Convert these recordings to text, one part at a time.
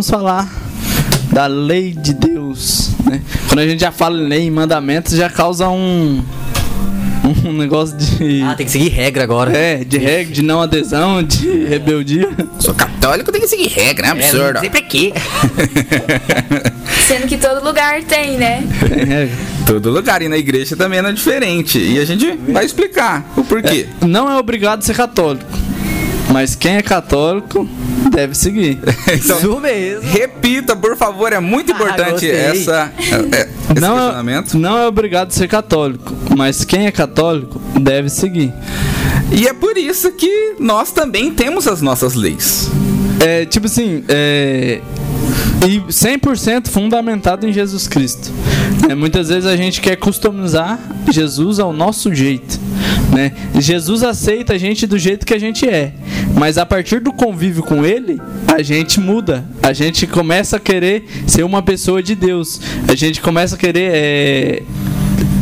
vamos falar da lei de Deus. Né? Quando a gente já fala em lei e mandamentos, já causa um, um negócio de. Ah, tem que seguir regra agora. É, de regra, de não adesão, de rebeldia. Sou católico, tem que seguir regra, né? É, Absurdo. não sei pra quê. Sendo que todo lugar tem, né? Tem regra. Todo lugar e na igreja também não é diferente. E a gente vai explicar o porquê. Não é obrigado a ser católico. Mas quem é católico deve seguir. Então, Isso mesmo. repita, por favor, é muito Ah, importante gostei. essa, é, é, esse Não é, questionamento. não é obrigado a ser católico. Mas quem é católico deve seguir. E é por isso que nós também temos as nossas leis. É, tipo assim, é, e 100% fundamentado em Jesus Cristo. É, muitas vezes a gente quer customizar Jesus ao nosso jeito. Né? Jesus aceita a gente do jeito que a gente é, mas a partir do convívio com Ele, a gente muda. A gente começa a querer ser uma pessoa de Deus. A gente começa a querer é,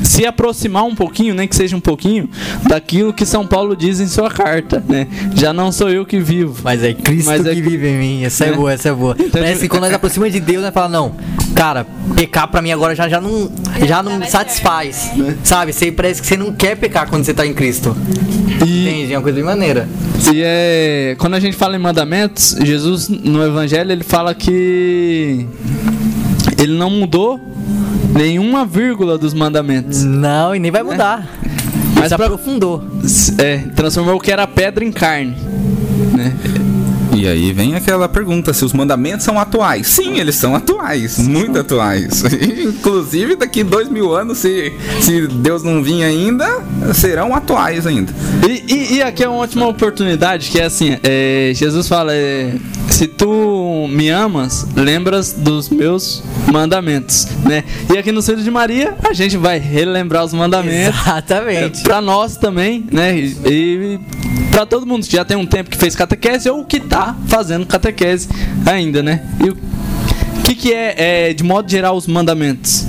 se aproximar um pouquinho, nem que seja um pouquinho, daquilo que São Paulo diz em sua carta. Né? Já não sou eu que vivo. Mas é Cristo Mas é que vive em mim. Essa é, É. boa, essa é boa. Parece que quando nós aproximamos de Deus, nós fala não, cara, pecar pra mim agora já, já não, já não satisfaz. Sabe? Você parece que você não quer pecar quando você tá em Cristo. E, Entende? É uma coisa bem maneira. e é, quando a gente fala em mandamentos, Jesus no Evangelho ele fala que ele não mudou nenhuma vírgula dos mandamentos. Não, e nem vai mudar. Mas Mas pra- aprofundou. É, transformou o que era pedra em carne. Né? E aí vem aquela pergunta: se os mandamentos são atuais? Sim, eles são atuais, muito atuais. Inclusive, daqui dois mil anos, se, se Deus não vir ainda, serão atuais ainda. E, e- e aqui é uma ótima oportunidade que é assim, é, Jesus fala, é, se tu me amas, lembras dos meus mandamentos, né? E aqui no Filho de Maria, a gente vai relembrar os mandamentos. Exatamente. Pra nós também, né? E, e pra todo mundo que já tem um tempo que fez catequese ou que tá fazendo catequese ainda, né? E o que, que é, é, de modo geral, os mandamentos?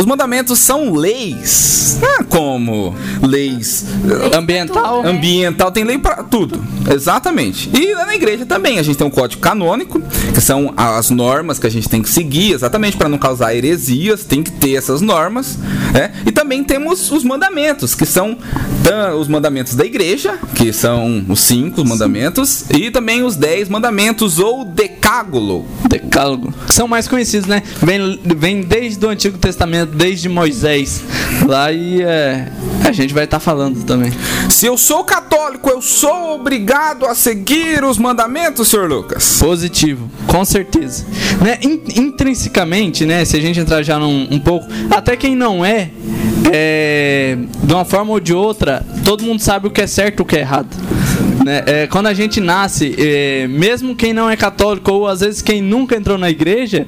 Os mandamentos são leis, ah, como leis eh, Ambiental? né? ambiental, tem lei para tudo. Exatamente. E na igreja também, a gente tem um código canônico, que são as normas que a gente tem que seguir, exatamente para não causar heresias, tem que ter essas normas, né? E também temos os mandamentos, que são tá, os mandamentos da igreja, que são os cinco mandamentos, e também os dez mandamentos ou decágulo. Decálogo. Que são mais conhecidos, né? Vem, vem desde o Antigo Testamento, desde Moisés. Lá e é, a gente vai estar falando também. Se eu sou católico, eu sou obrigado a seguir os mandamentos, senhor Lucas? Positivo, com certeza. Né? in- intrinsecamente, né? Se a gente entrar já num, um pouco, até quem não é, é, de uma forma ou de outra, todo mundo sabe o que é certo e o que é errado. Né? É, quando a gente nasce, é, mesmo quem não é católico ou às vezes quem nunca entrou na igreja,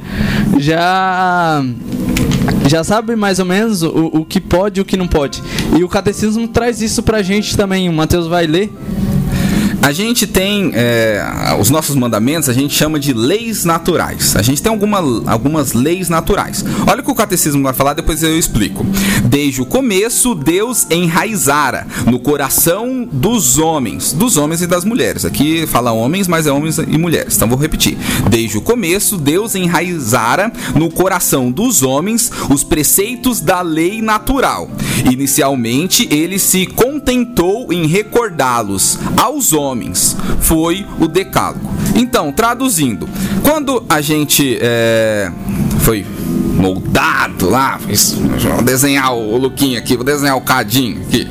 já já sabe mais ou menos o, o que pode e o que não pode. E o catecismo traz isso pra gente também. O Mateus vai ler. A gente tem é, os nossos mandamentos, a gente chama de leis naturais. A gente tem alguma, algumas leis naturais. Olha o que o catecismo vai falar, depois eu explico. Desde o começo, Deus enraizara no coração dos homens, dos homens e das mulheres. Aqui fala homens, mas é homens e mulheres. Então vou repetir. Desde o começo, Deus enraizara no coração dos homens os preceitos da lei natural. Inicialmente, ele se contentou em recordá-los aos homens. Foi o decálogo. Então, traduzindo, quando a gente é, foi moldado lá, vou desenhar o Luquinho aqui, vou desenhar o Cadinho aqui.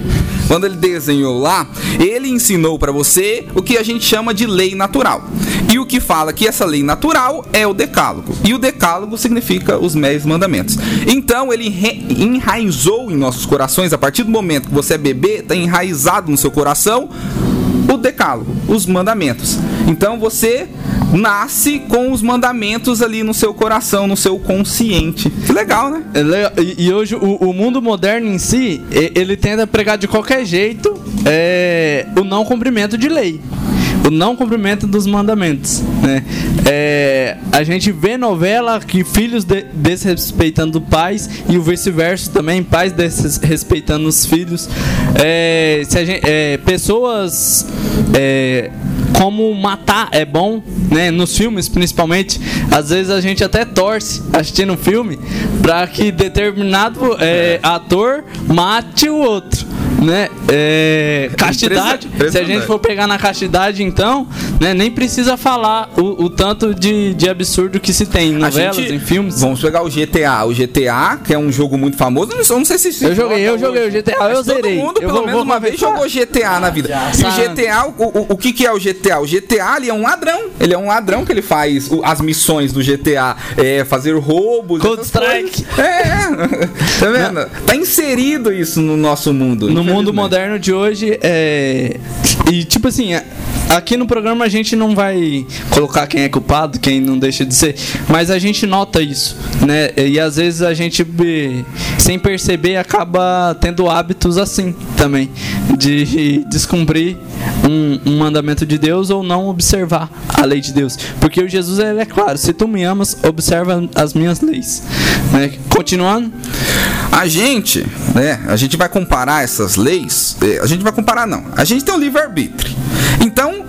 Quando ele desenhou lá, ele ensinou para você o que a gente chama de lei natural. E o que fala que essa lei natural é o decálogo. E o decálogo significa os dez mandamentos. Então ele enraizou em nossos corações, a partir do momento que você é bebê, está enraizado no seu coração o decálogo, os mandamentos. Então você nasce com os mandamentos ali no seu coração, no seu consciente. Que legal, né? É. E, e hoje o, o mundo moderno em si, ele tenta pregar de qualquer jeito é, o não cumprimento de lei. O não cumprimento dos mandamentos. Né? É, a gente vê novela que filhos de- desrespeitando pais e o vice-versa também, pais desrespeitando os filhos. É, se a gente- é, pessoas é, como matar é bom, né? Nos filmes, principalmente. Às vezes a gente até torce assistindo um filme para que determinado é, ator mate o outro. Né? É, castidade, se a gente for pegar na castidade, então, né, nem precisa falar o, o tanto de, de absurdo que se tem em novelas, gente- em filmes. Vamos pegar o GTA. O GTA, que é um jogo muito famoso, eu não sei- se se Eu joguei, eu joguei hoje. o GTA, eu Mas todo zerei. mundo, Eu pelo vou- menos vou uma vez, jogou GTA na vida. E o. GTA, o, o, o que, que é o GTA? O GTA ele é um ladrão. Ele é um ladrão que ele faz as missões do GTA, é, fazer roubos. Cold Strike. coisas. É, é. tá vendo? Tá inserido isso no nosso mundo. no mundo moderno de hoje é e tipo assim é- aqui no programa a gente não vai colocar quem é culpado quem não deixa de ser mas a gente nota isso né e às vezes a gente sem perceber acaba tendo hábitos assim também de descumprir um, um mandamento de Deus ou não observar a lei de Deus porque o Jesus ele é claro se tu me amas observa as minhas leis né? continuando A gente, né? A gente vai comparar essas leis. eh, A gente vai comparar, não. A gente tem o livre-arbítrio. Então,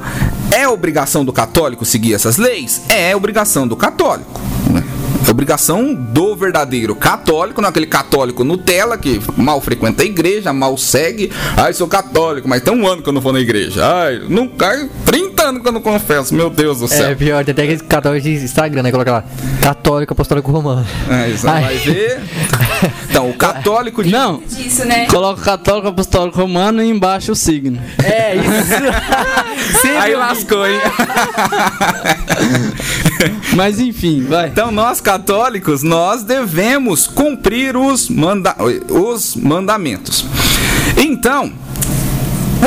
é obrigação do católico seguir essas leis? É obrigação do católico. Né? É obrigação do verdadeiro católico, não aquele católico Nutella que mal frequenta a igreja, mal segue. Ai, sou católico, mas tem um ano que eu não vou na igreja. Ai, não cai 30 anos que eu não confesso, meu Deus do céu. É pior, tem até aquele católico de Instagram, né? Coloca lá, católico apostólico romano. É, isso Ai. vai ver. Então, o católico de não Disso, né? Coloca o católico apostólico romano e embaixo o signo. É, isso. Aí lascou, hein? Mas enfim, vai. Então nós católicos, nós devemos cumprir os, manda os mandamentos. Então,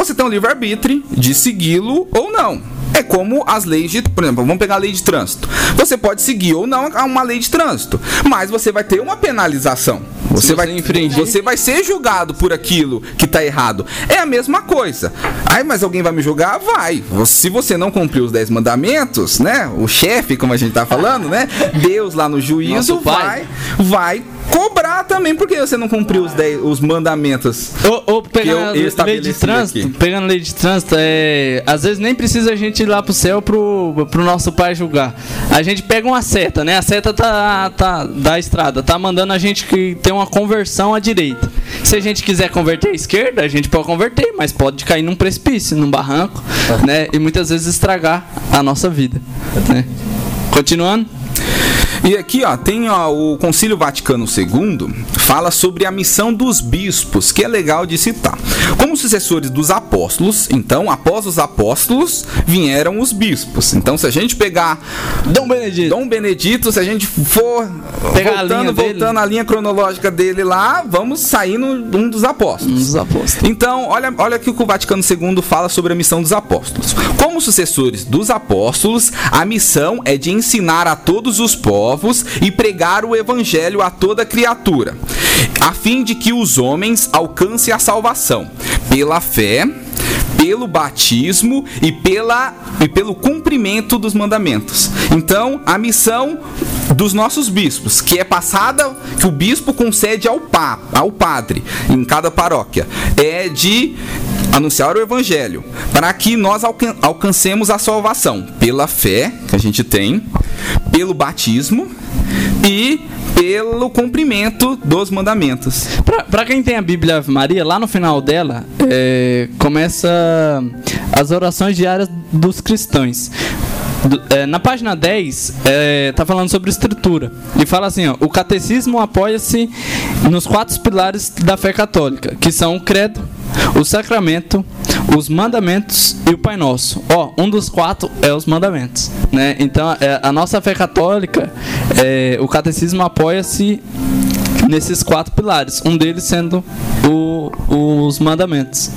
você tem o livre-arbítrio de segui-lo ou não. É como as leis de, por exemplo, vamos pegar a lei de trânsito. Você pode seguir ou não a uma lei de trânsito, mas você vai ter uma penalização. Você, você vai infringir. você vai ser julgado por aquilo que tá errado. É a mesma coisa. Ai, mas alguém vai me julgar? Vai. Se você não cumprir os 10 mandamentos, né? O chefe, como a gente tá falando, né? Deus lá no juízo vai vai cobrar também porque você não cumpriu os 10 os mandamentos. Ou, ou eu pegando lei de trânsito, aqui. pegando a lei de trânsito, é, às vezes nem precisa a gente ir lá pro céu pro, pro nosso pai julgar. A gente pega uma seta, né? A seta tá, tá da estrada, tá mandando a gente que ter uma conversão à direita. Se a gente quiser converter à esquerda, a gente pode converter, mas pode cair num precipício, num barranco, né? E muitas vezes estragar a nossa vida, né? Continuando. E aqui, ó, tem ó, o Concílio Vaticano II fala sobre a missão dos bispos, que é legal de citar. Como sucessores dos apóstolos, então, após os apóstolos, vieram os bispos. Então, se a gente pegar Dom Benedito. Dom Benedito, se a gente for Pegar a voltando, dele. voltando a linha cronológica dele lá, vamos sair no, um dos apóstolos. Dos apóstolos. Então, olha, olha aqui o que o Vaticano II fala sobre a missão dos apóstolos. Como sucessores dos apóstolos, a missão é de ensinar a todos os povos e pregar o evangelho a toda criatura, a fim de que os homens alcancem a salvação pela fé, pelo batismo e, pela, e pelo cumprimento dos mandamentos. Então, a missão dos nossos bispos, que é passada, que o bispo concede ao, pa, ao padre em cada paróquia, é de anunciar o evangelho, para que nós alcan- alcancemos a salvação pela fé que a gente tem, pelo batismo e pelo cumprimento dos mandamentos. Pra quem tem a Bíblia Ave Maria, lá no final dela, é, começa as orações diárias dos cristãos. É, na página 10, é, tá falando sobre escritura. E fala assim: ó, o catecismo apoia-se nos quatro pilares da fé católica, que são o credo, o sacramento, os mandamentos e o Pai Nosso. Ó, um dos quatro é os mandamentos. Né? Então, é, a nossa fé católica, é, o catecismo apoia-se nesses quatro pilares, um deles sendo o- os mandamentos.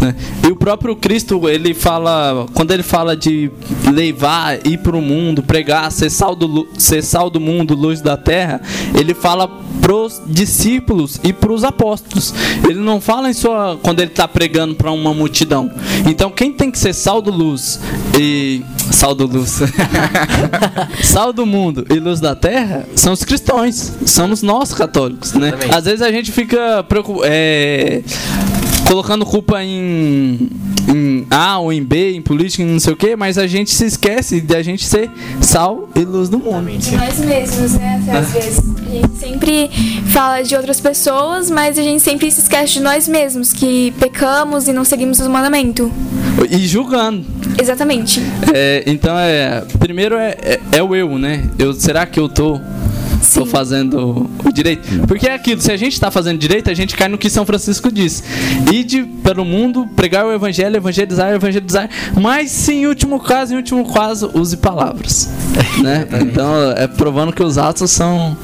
Né? E o próprio Cristo, ele fala, quando ele fala de levar, ir para o mundo, pregar, ser sal, do, ser sal do mundo, luz da terra, ele fala pros discípulos e pros apóstolos. Ele não fala em sua quando ele está pregando para uma multidão. Então quem tem que ser sal do luz e sal do luz, sal do mundo e luz da terra são os cristãos, somos nós católicos, né? Às vezes a gente fica preocup- é, colocando culpa em, em A ou em B, em política, em não sei o que, mas a gente se esquece de a gente ser sal e luz do mundo. De nós mesmos, né? Às vezes. A gente sempre fala de outras pessoas, mas a gente sempre se esquece de nós mesmos, que pecamos e não seguimos o mandamento. E julgando. Exatamente. É, então é. Primeiro é, é, é o eu, né? Eu, será que eu tô, tô Sim. fazendo o direito? Porque é aquilo, se a gente tá fazendo direito, a gente cai no que São Francisco diz. Ide pelo mundo, pregar o evangelho, evangelizar, evangelizar. Mas se em último caso, em último caso, use palavras. né? Então é provando que os atos são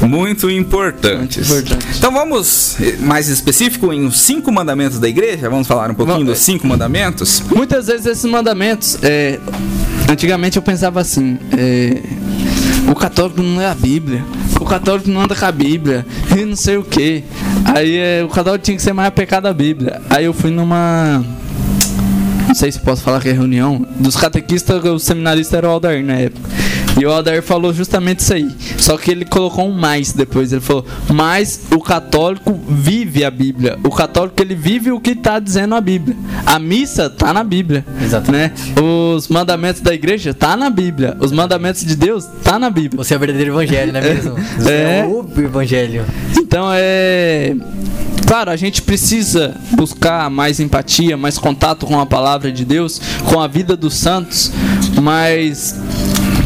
Muito importantes. Muito importante. Então vamos eh, mais específico em os cinco mandamentos da igreja. Vamos falar um pouquinho Vamos. dos cinco mandamentos. Muitas vezes esses mandamentos, é, antigamente eu pensava assim, é, o católico não é a Bíblia, o católico não anda com a Bíblia, e não sei o que. Aí é, o católico tinha que ser mais apecado à Bíblia. Aí eu fui numa. Não sei se posso falar que é reunião. Dos catequistas, o seminarista era o Aldair na época. E o Aldair falou justamente isso aí. Só que ele colocou um mais depois. Ele falou: Mas o católico vive a Bíblia. O católico ele vive o que está dizendo a Bíblia. A missa tá na Bíblia. Exatamente. Né? Os mandamentos da igreja tá na Bíblia. Os mandamentos de Deus tá na Bíblia. Você é o verdadeiro evangelho, não é mesmo? Você é, É. o evangelho. Então é. Claro, a gente precisa buscar mais empatia, mais contato com a palavra de Deus, com a vida dos santos, mas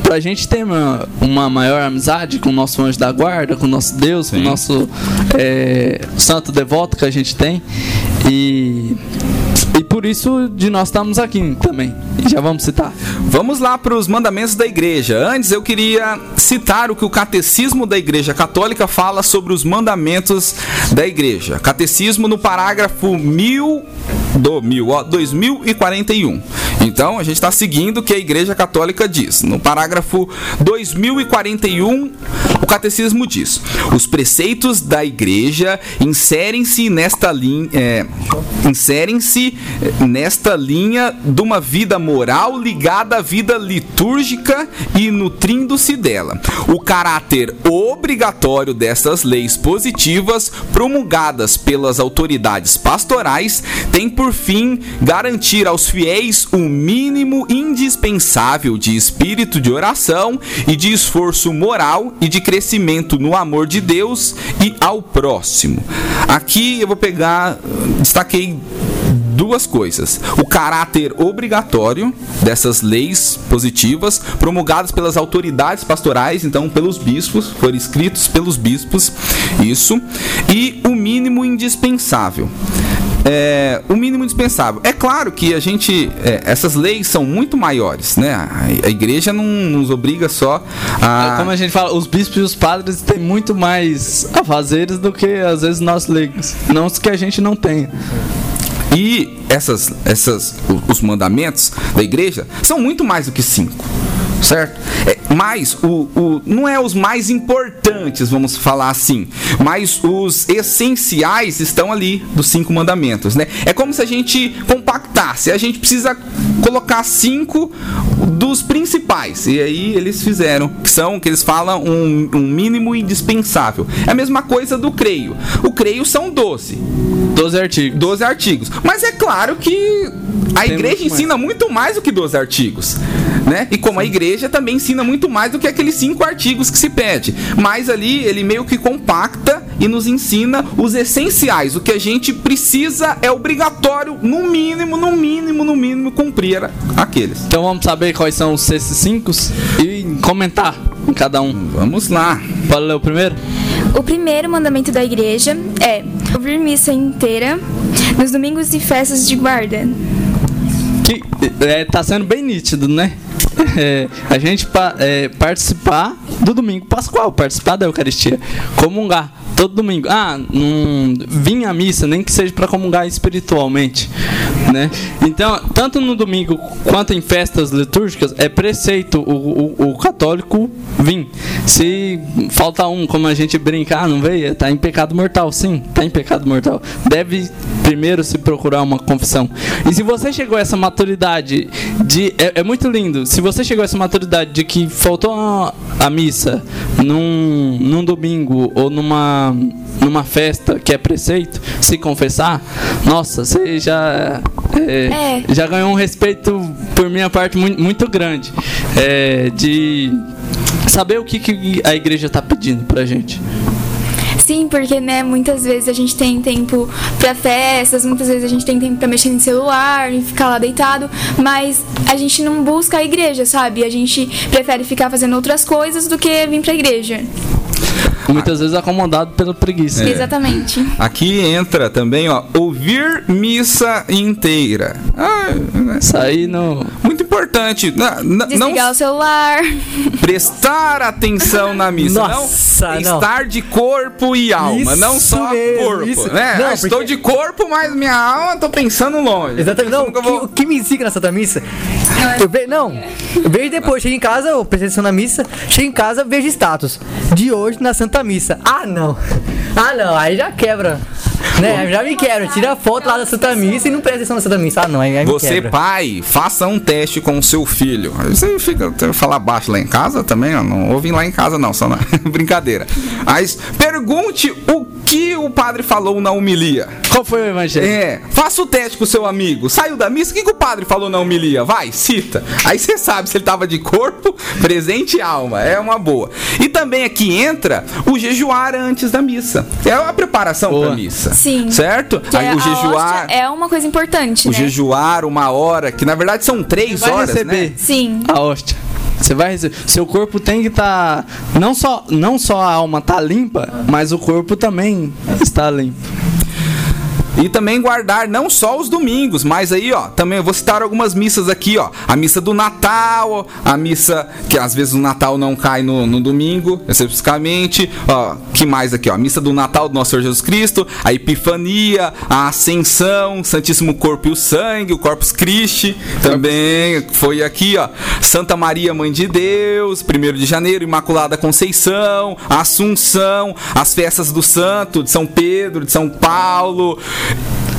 pra gente ter uma, uma maior amizade com o nosso anjo da guarda, com o nosso Deus, com o Sim. nosso é, santo devoto que a gente tem. E, e por isso de nós estamos aqui também. E já vamos citar. Vamos lá para os mandamentos da igreja. Antes eu queria citar o que o Catecismo da Igreja Católica fala sobre os mandamentos da igreja. Catecismo no parágrafo 1000 do mil, ó, 2041. Então a gente está seguindo o que a Igreja Católica diz. No parágrafo 2041, o Catecismo diz: os preceitos da Igreja inserem-se nesta linha, é, inserem-se eh, nesta linha de uma vida moral ligada à vida litúrgica e nutrindo-se dela. O caráter obrigatório dessas leis positivas promulgadas pelas autoridades pastorais tem por fim garantir aos fiéis mínimo indispensável de espírito de oração e de esforço moral e de crescimento no amor de Deus e ao próximo. Aqui eu vou pegar, destaquei duas coisas: o caráter obrigatório dessas leis positivas promulgadas pelas autoridades pastorais, então pelos bispos, foram escritos pelos bispos, isso, e o mínimo indispensável. É, o mínimo indispensável. É claro que a gente, é, essas leis são muito maiores, né? A, a igreja não nos obriga só a. É Como a gente fala, os bispos e os padres têm muito mais afazeres do que às vezes nós leigos. Não que a gente não tenha. E essas, essas, os mandamentos da igreja são muito mais do que cinco, certo? Mas o, o, não é os mais importantes, vamos falar assim, mas os essenciais estão ali dos cinco mandamentos, né? É como se a gente compactasse, a gente precisa colocar cinco dos principais, e aí eles fizeram, que são, que eles falam, um, um mínimo indispensável. É a mesma coisa do creio. O creio são 12. 12 artigos. 12 artigos. Mas é claro que a Tem igreja muito ensina muito mais do que 12 artigos. Né? E como a igreja também ensina muito mais do que aqueles cinco artigos que se pede. Mas ali ele meio que compacta e nos ensina os essenciais. O que a gente precisa é obrigatório, no mínimo, no mínimo, no mínimo, cumprir aqueles. Então vamos saber quais são os C5 e comentar em cada um. Vamos lá. Pode ler o primeiro? O primeiro mandamento da igreja é ouvir missa inteira nos domingos e festas de guarda. Que é, tá sendo bem nítido, né? É, a gente pa- é, participar do domingo pascual, participar da Eucaristia, comungar todo domingo. Ah, não vim à missa, nem que seja para comungar espiritualmente, né? Então, tanto no domingo quanto em festas litúrgicas, é preceito o, o, o católico vir. Se falta um, como a gente brinca, ah, não veio, tá em pecado mortal. Sim, tá em pecado mortal. Deve primeiro se procurar uma confissão. E se você chegou a essa maturidade de. É, é muito lindo. Se você chegou a essa maturidade de que faltou a, a missa num, num domingo ou numa, numa festa que é preceito, se confessar, nossa, você já, é, É. já ganhou um respeito por minha parte muito, muito grande. É, de saber o que, que a igreja está pedindo pra gente. Sim, porque, né, muitas vezes a gente tem tempo pra festas, muitas vezes a gente tem tempo pra mexer no celular e ficar lá deitado, mas a gente não busca a igreja, sabe? A gente prefere ficar fazendo outras coisas do que vir pra igreja. Muitas vezes acomodado pela preguiça. É. Exatamente. Aqui entra também, ó, ouvir missa inteira. Ah, Sair no. muito importante. Na- na- não Desligar o celular. prestar atenção na missa. Nossa, não, não. estar de corpo e alma, Isso não só mesmo, corpo. isso. Né? Não, Estou porque- de corpo, mas minha alma tô pensando longe. Exatamente. Não, que, vou- o que me ensina na Santa Missa? Eu ve, não, eu vejo depois, chego em casa, eu presto atenção na missa, chego em casa, vejo status. De hoje na Santa Missa. Ah, não. Ah, não, aí já quebra. Né? Já me quebra. Tira a foto lá da Santa Missa e não presta atenção na Santa Missa. Ah, não, aí, aí me Você, quebra. pai, faça um teste com o seu filho. Aí Você fica falar baixo lá em casa também, ó, não ouvem lá em casa não, só na brincadeira. Mas pergunte o que o padre falou na homilia. Qual foi o evangelho? É, faça o teste com o seu amigo. Saiu da missa, o que, que o padre falou na homilia? Vai, cita. Aí você sabe se ele tava de corpo, presente e alma. É uma boa. E também aqui entra o jejuar antes da missa. É a preparação Boa. pra missa. Sim. Certo? Que Aí a o jejuar. é uma coisa importante, O né? jejuar uma hora, que na verdade são três Vai horas, receber né? Sim. a hóstia. Você vai receber. Seu corpo tem que estar. não, só, não só a alma tá limpa, mas o corpo também está limpo. E também guardar não só os domingos, mas aí, ó, também eu vou citar algumas missas aqui, ó. A missa do Natal, a missa que às vezes o Natal não cai no, no domingo, especificamente. Ó, que mais aqui, ó? A missa do Natal do Nosso Senhor Jesus Cristo, a Epifania, a Ascensão, Santíssimo Corpo e o Sangue, o Corpus Christi, também foi aqui, ó. Santa Maria, Mãe de Deus, 1 de janeiro, Imaculada Conceição, Assunção, as festas do Santo, de São Pedro, de São Paulo.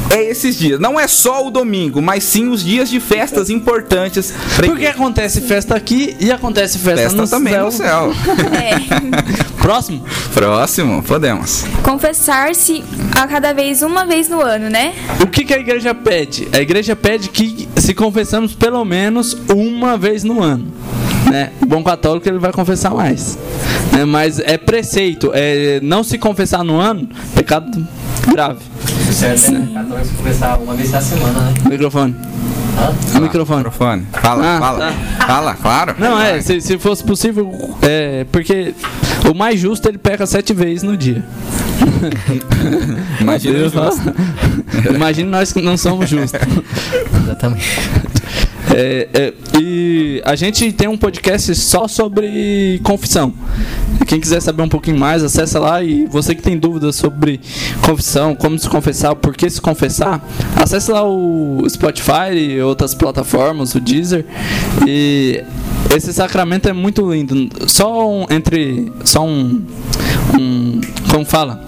É esses dias. Não é só o domingo, mas sim os dias de festas importantes. Porque acontece festa aqui e acontece festa, Festa no também céu. no céu. É. Próximo? Próximo, podemos. Confessar-se a cada vez uma vez no ano, né? O que, que a igreja pede? A igreja pede que se confessamos pelo menos uma vez no ano. Né? O bom católico ele vai confessar mais. Né? Mas é preceito. É não se confessar no ano, pecado grave. Certo, né? Católico conversar uma vez na semana, né? Microfone. Hã? O microfone. Microfone. Fala, Ah, fala. Fala, claro. Não, é, se, se fosse possível, é, porque o mais justo ele peca sete vezes no dia. Imagina Deus, justo. Imagina nós que não somos justos. Exatamente. É, é, e a gente tem um podcast só sobre confissão. Quem quiser saber um pouquinho mais, acessa lá. E você que tem dúvidas sobre confissão, como se confessar, por que se confessar, acesse lá o Spotify e outras plataformas, o Deezer. E esse sacramento é muito lindo. Só um, entre. Só um. um como fala?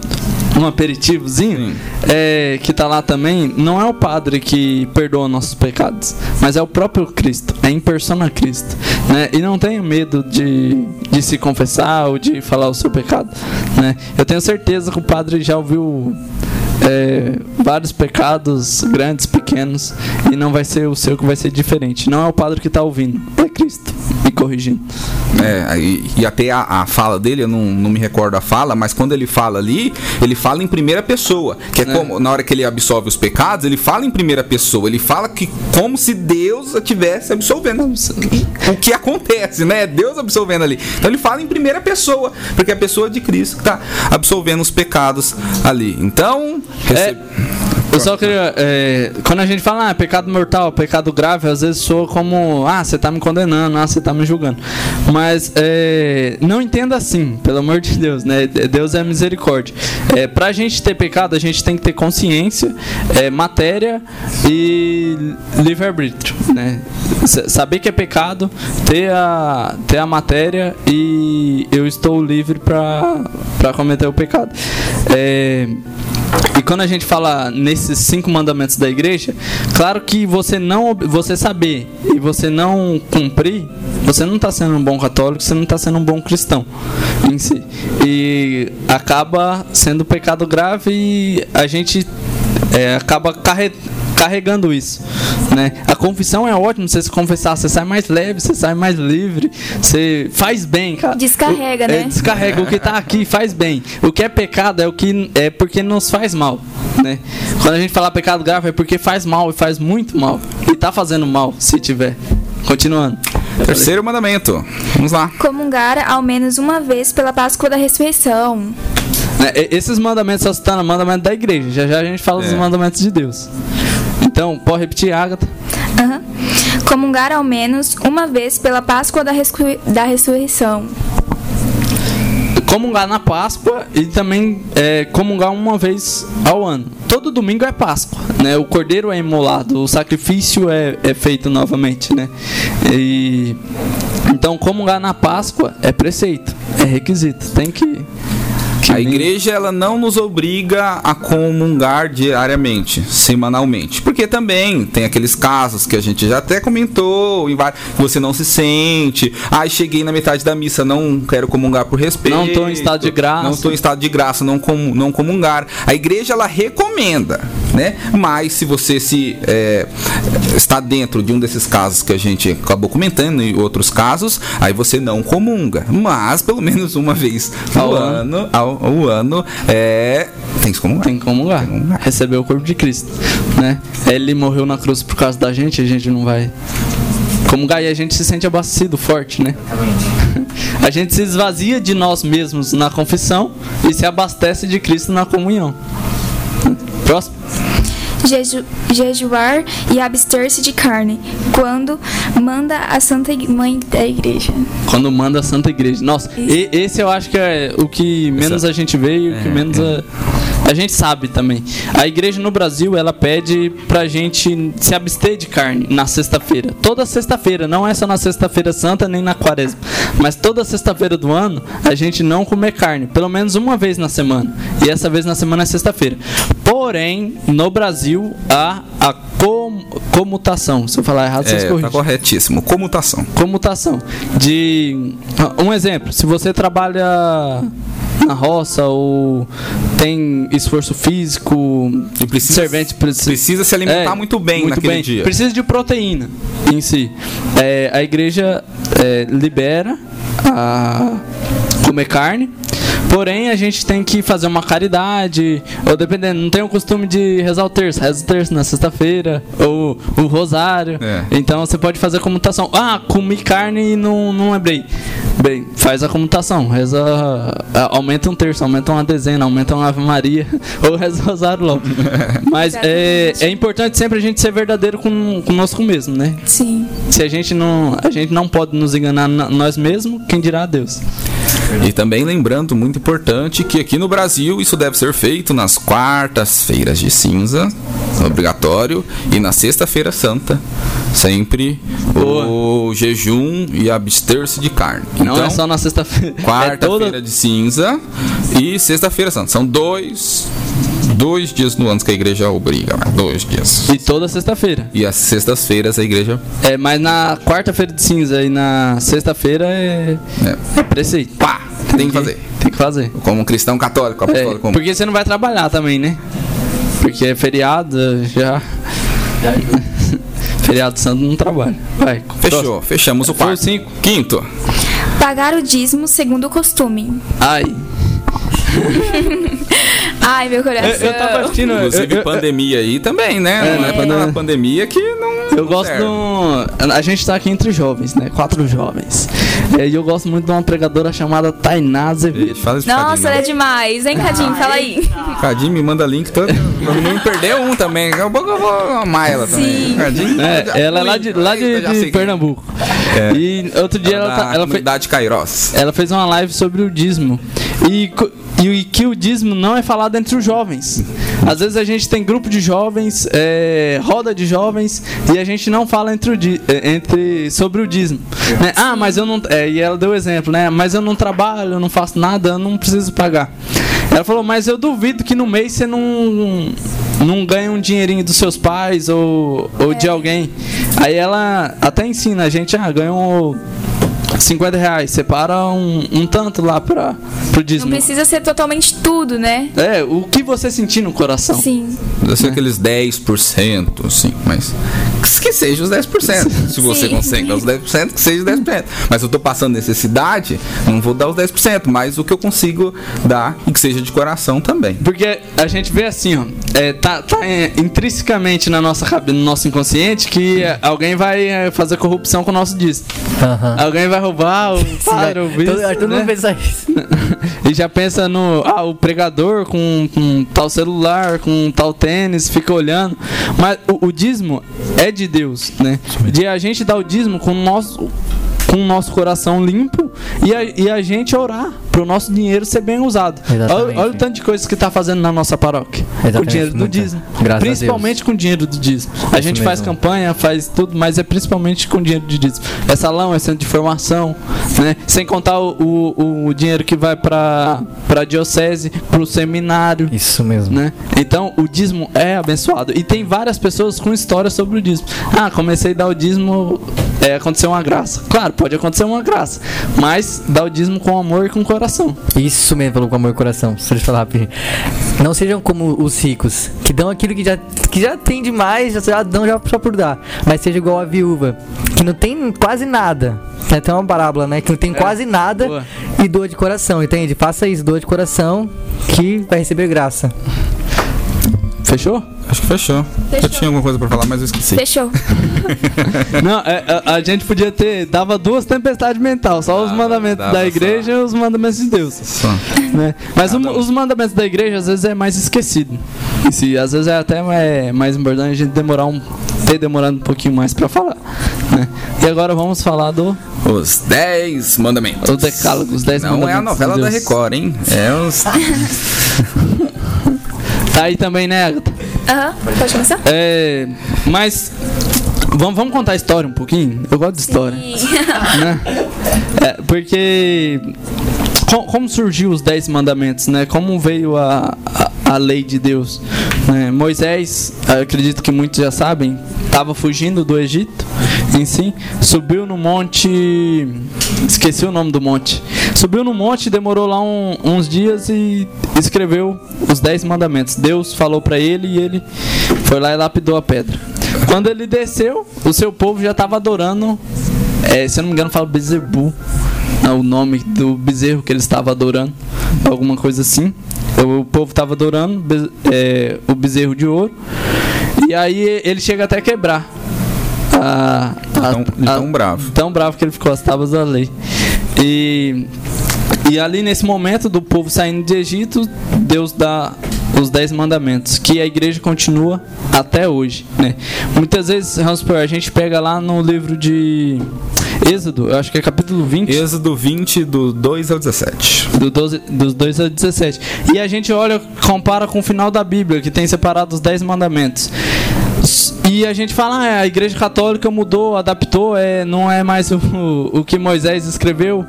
Um aperitivozinho é, que tá lá também, não é o padre que perdoa nossos pecados, mas é o próprio Cristo, é em persona Cristo. Né? E não tenha medo de, de se confessar ou de falar o seu pecado. Né? Eu tenho certeza que o padre já ouviu é, vários pecados, grandes, pequenos, e não vai ser o seu que vai ser diferente. Não é o padre que está ouvindo, Cristo me corrigindo. É, e, e até a, a fala dele, eu não, não me recordo a fala, mas quando ele fala ali, ele fala em primeira pessoa. Que é, como na hora que ele absolve os pecados, ele fala em primeira pessoa. Ele fala que como se Deus estivesse absolvendo. O que acontece, né? Deus absolvendo ali. Então ele fala em primeira pessoa, porque é a pessoa de Cristo que está absolvendo os pecados ali. Então, recebe- Eu só queria. é, quando a gente fala, ah, pecado mortal, pecado grave, às vezes soa como, ah, você tá me condenando, ah, você tá me julgando. Mas é, não entenda assim, pelo amor de Deus, né? Deus é misericórdia. É, pra gente ter pecado, a gente tem que ter consciência, é, matéria e livre-arbítrio, né? Saber que é pecado, ter a, ter a matéria e eu estou livre pra cometer o pecado. É, e quando a gente fala nesses cinco mandamentos da igreja, claro que você não você saber e você não cumprir você não está sendo um bom católico, você não está sendo um bom cristão em si. E acaba sendo pecado grave e a gente é, acaba carre- carregando isso, né? A confissão é ótima, você se confessar, você sai mais leve, você sai mais livre, você faz bem, cara. Descarrega, O- né? É, descarrega. O que tá aqui faz bem. O que é pecado é o que é porque nos faz mal, né? Quando a gente fala pecado grave é porque faz mal e faz muito mal. E tá fazendo mal, se tiver. Continuando. Terceiro mandamento. Vamos lá. Comungar ao menos uma vez pela Páscoa da Ressurreição. E- Esses mandamentos só citando mandamento da igreja. Já já a gente fala É. dos mandamentos de Deus. Então, pode repetir, Agatha. Aham. Comungar ao menos uma vez pela Páscoa da, da Ressurreição. Comungar na Páscoa e também é, comungar uma vez ao ano. Todo domingo é Páscoa, né? O cordeiro é imolado, o sacrifício é, é feito novamente, né? E então comungar na Páscoa é preceito, é requisito, tem que. A igreja ela não nos obriga a comungar diariamente, semanalmente, porque também tem aqueles casos que a gente já até comentou, em vários, você não se sente, ai cheguei na metade da missa, não quero comungar por respeito, Não tô em estado de graça. não estou em estado de graça, não com, não comungar. A igreja ela recomenda, né? Mas se você se é, está dentro de um desses casos que a gente acabou comentando e outros casos, aí você não comunga, mas pelo menos uma vez Ao ao ano. ano, ao, ao ano, é, tem que comungar. Tem que comungar, receber o corpo de Cristo, né? Ele morreu na cruz por causa da gente, a gente não vai comungar e a gente se sente abastecido, forte, né? A gente se esvazia de nós mesmos na confissão e se abastece de Cristo na comunhão. Próximo. Jeju- jejuar e abster-se de carne, quando manda a Santa Mãe da Igreja. Quando manda a Santa Igreja. Nossa, e- esse eu acho que é o que menos a gente vê e o que É, menos a, a gente sabe também. A igreja no Brasil, ela pede pra gente se abster de carne na sexta-feira. Toda sexta-feira, não é só na sexta-feira santa nem na quaresma. Mas toda sexta-feira do ano, a gente não comer carne. Pelo menos uma vez na semana. E essa vez na semana é sexta-feira. Porém, no Brasil, há a com- comutação. Se eu falar errado, vocês É, tá corrigem corretíssimo. Comutação. comutação de um exemplo se você trabalha na roça ou tem esforço físico E precisa- servente precisa, Precisa se alimentar É, muito bem muito naquele bem. dia. precisa de proteína em si É, a igreja é, libera a comer carne Porém, a gente tem que fazer uma caridade, ou dependendo, não tem o costume de rezar o terço, reza o terço na sexta-feira, ou o rosário. É. Então você pode fazer a comutação. Ah, comi carne e não, não lembrei. Bem, faz a comutação, reza. a- Aumenta um terço, aumenta uma dezena, aumenta uma Ave Maria, ou reza o rosário logo. Mas é, é importante sempre a gente ser verdadeiro com, conosco mesmo, né? Sim. Se a gente não, a gente não pode nos enganar na- nós mesmos, quem dirá a Deus. E também lembrando, muito importante, que aqui no Brasil isso deve ser feito nas quartas-feiras de cinza, obrigatório, e na sexta-feira santa, sempre o jejum e abster-se de carne. Não então, é só na sexta-feira. É quarta-feira toda... de cinza e sexta-feira santa. São dois, dois dias no ano que a igreja obriga, dois dias. E toda sexta-feira. E as sextas-feiras a igreja É, mas na quarta-feira de cinza e na sexta-feira é, é, é preceito. pá, tem que fazer. Tem que fazer. Como um cristão católico, É, apostólico, como porque você não vai trabalhar também, né? Porque é feriado, já. feriado santo não trabalha. Vai. Fechou, fechamos o Foi o quarto. cinco. Quinto. Pagar o dízimo segundo o costume. Ai. Ai, meu coração. Eu, eu tava assistindo. Inclusive, eu, eu, pandemia aí também, né? É, não é né? pra pandemia que não. eu não gosto serve. de um. A gente tá aqui entre jovens, né? Quatro jovens. É, E eu gosto muito de uma pregadora chamada Tainá Azevedo. Nossa, Cadinho, ela é demais. Hein, Cadinho? Fala aí. Cadinho me manda link todo. Não me perdeu um também. Daqui a pouco eu vou amar ela também. Sim. Cadinho, É, já ela é lá de, lá de, já de quem é. Pernambuco. E outro dia ela, da tá- ela, fez, ela fez uma live sobre o dízimo. E, e que o dízimo não é falado entre os jovens. Às vezes a gente tem grupo de jovens, é, roda de jovens, e a gente não fala entre o di- é, entre, sobre o dízimo. Né? Ah, mas eu não. é, e ela deu exemplo, né? Mas eu não trabalho, eu não faço nada, eu não preciso pagar. Ela falou, mas eu duvido que no mês você não, não ganha um dinheirinho dos seus pais ou, ou de alguém. Aí ela até ensina a gente, ah, ganhou 50 reais, separa um, um tanto lá para pro Não dízimo. precisa ser totalmente tudo, né? É, o que você sentir no coração. Sim. Deve ser aqueles 10%, assim, mas que seja os 10%. Se você Sim. consegue dar os 10%, que seja os 10%. Mas eu tô passando necessidade, não vou dar os 10%, mas o que eu consigo dar e que seja de coração também. Porque a gente vê assim, ó, é, tá, tá, é, intrinsecamente na nossa, no nosso inconsciente que alguém vai é, fazer corrupção com o nosso dízimo. Aham. Alguém vai roubar o padre, o Todo, bispo, todo né? mundo pensa isso. e já pensa no ah, o pregador com, com tal celular, com tal tênis, fica olhando. Mas o, o dízimo é de Deus, né? De a gente dar o dízimo com o nosso com o nosso coração limpo e a, e a gente orar para o nosso dinheiro ser bem usado. Exatamente. Olha, olha o tanto de coisas que está fazendo na nossa paróquia. Com o Exatamente, dinheiro do dízimo. Graças principalmente com o dinheiro do dízimo. A gente faz mesmo. campanha, faz tudo, mas é principalmente com dinheiro de dízimo. É salão, é centro de formação, né? Sem contar o, o, o dinheiro que vai para a diocese, para o seminário. Isso mesmo. Né? Então o dízimo é abençoado. E tem várias pessoas com histórias sobre o dízimo. Ah, comecei a dar o dízimo, é, aconteceu uma graça. Claro, pode acontecer uma graça. Mas dá o dízimo com amor e com coração. Isso mesmo, falou com amor e coração. Deixa eu falar rapidinho. Não sejam como os ricos, que dão aquilo que já, que já tem demais, já, já dão já só por dar. Mas seja igual a viúva, que não tem quase nada. Tem até uma parábola, né? Que não tem quase nada boa. e doa de coração, entende? Faça isso, doa de coração, que vai receber graça. Fechou? Acho que fechou. Eu tinha alguma coisa pra falar, mas eu esqueci. Fechou. Não, é, a, a gente podia ter. Dava duas tempestades mental, só os Dava, mandamentos da só. igreja e os mandamentos de Deus. Só. né? Mas um. os mandamentos da igreja às vezes é mais esquecido. E se, às vezes é até é, mais importante a gente demorar um. ter demorado um pouquinho mais pra falar. Né? E agora vamos falar do Os 10 mandamentos. o decálogo, os 10 Não é a mandamentos. novela de da. Record, hein? É os. Tá aí também, né, Agatha? Aham. Pode começar? É, mas. Vamos, vamos contar a história um pouquinho? Eu gosto de história. né? É, porque co- como surgiu os dez mandamentos, né? Como veio a, a, a lei de Deus? né? Moisés, acredito que muitos já sabem, estava fugindo do Egito em si, subiu no monte, esqueci o nome do monte. Subiu no monte, demorou lá um- uns dias e escreveu os dez mandamentos. Deus falou para ele e ele foi lá e lapidou a pedra. Quando ele desceu, o seu povo já estava adorando é, se eu não me engano, fala Bezebu. É o nome do bezerro que ele estava adorando. Alguma coisa assim. O povo estava adorando é, o bezerro de ouro. E aí ele chega até quebrar. A, a- Tão, a- tão bravo. tão bravo que ele ficou as tábuas da lei. E, e ali nesse momento do povo saindo de Egito, Deus dá os dez mandamentos, que a igreja continua até hoje. Né? Muitas vezes, supor, a gente pega lá no livro de Êxodo, eu acho que é capítulo 20. Êxodo 20, do 2 ao 17. Do 12, dos 2 ao 17. E a gente olha, compara com o final da Bíblia, que tem separado os 10 mandamentos. E a gente fala, ah, a igreja católica mudou, adaptou, é, não é mais o, o que Moisés escreveu.